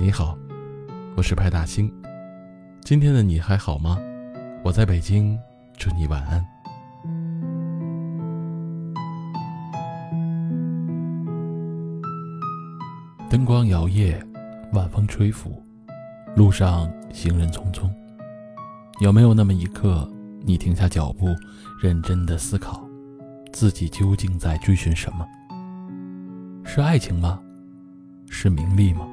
你好，我是派大星。今天的你还好吗？我在北京，祝你晚安。灯光摇曳，晚风吹拂，路上行人匆匆。有没有那么一刻，你停下脚步，认真的思考，自己究竟在追寻什么？是爱情吗？是名利吗？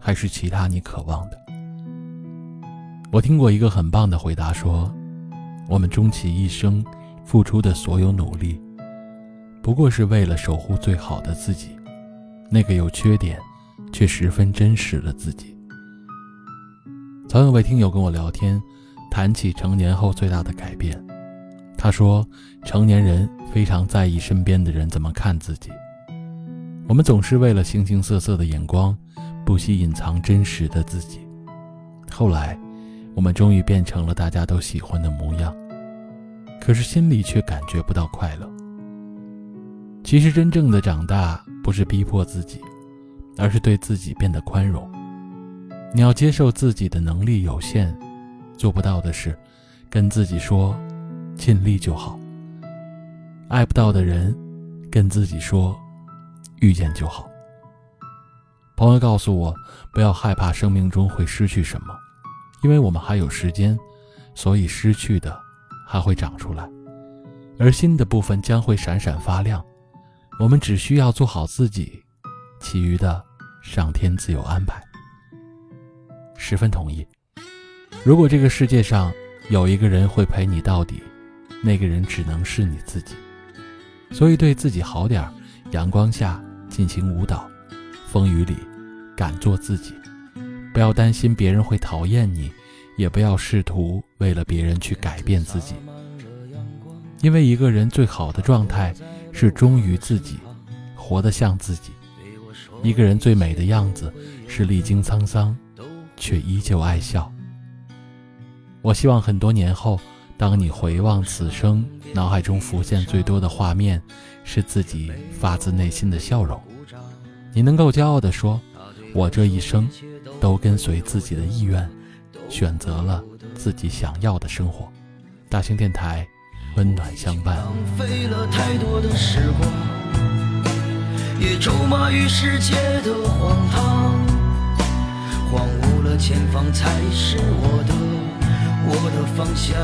还是其他你渴望的？我听过一个很棒的回答，说：我们终其一生付出的所有努力，不过是为了守护最好的自己，那个有缺点却十分真实的自己。曾有位听友跟我聊天，谈起成年后最大的改变，他说：成年人非常在意身边的人怎么看自己。我们总是为了形形色色的眼光，不惜隐藏真实的自己。后来，我们终于变成了大家都喜欢的模样，可是心里却感觉不到快乐。其实，真正的长大不是逼迫自己，而是对自己变得宽容。你要接受自己的能力有限，做不到的事，跟自己说，尽力就好。爱不到的人，跟自己说。遇见就好。朋友告诉我，不要害怕生命中会失去什么，因为我们还有时间，所以失去的还会长出来，而新的部分将会闪闪发亮。我们只需要做好自己，其余的上天自有安排。十分同意。如果这个世界上有一个人会陪你到底，那个人只能是你自己。所以对自己好点儿，阳光下。尽情舞蹈，风雨里，敢做自己。不要担心别人会讨厌你，也不要试图为了别人去改变自己。因为一个人最好的状态是忠于自己，活得像自己。一个人最美的样子是历经沧桑，却依旧爱笑。我希望很多年后，当你回望此生，脑海中浮现最多的画面。是自己发自内心的笑容，你能够骄傲地说：“我这一生都跟随自己的意愿，选择了自己想要的生活。”大型电台，温暖相伴。浪费了太多的时光，也咒骂于世界的荒唐，荒芜了前方才是我的，我的方向。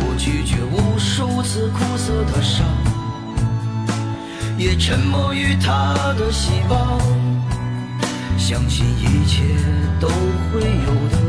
我拒绝无数次苦涩的伤，也沉默于他的希望，相信一切都会有的。